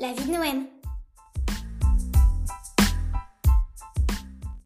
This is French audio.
La vie de Noël.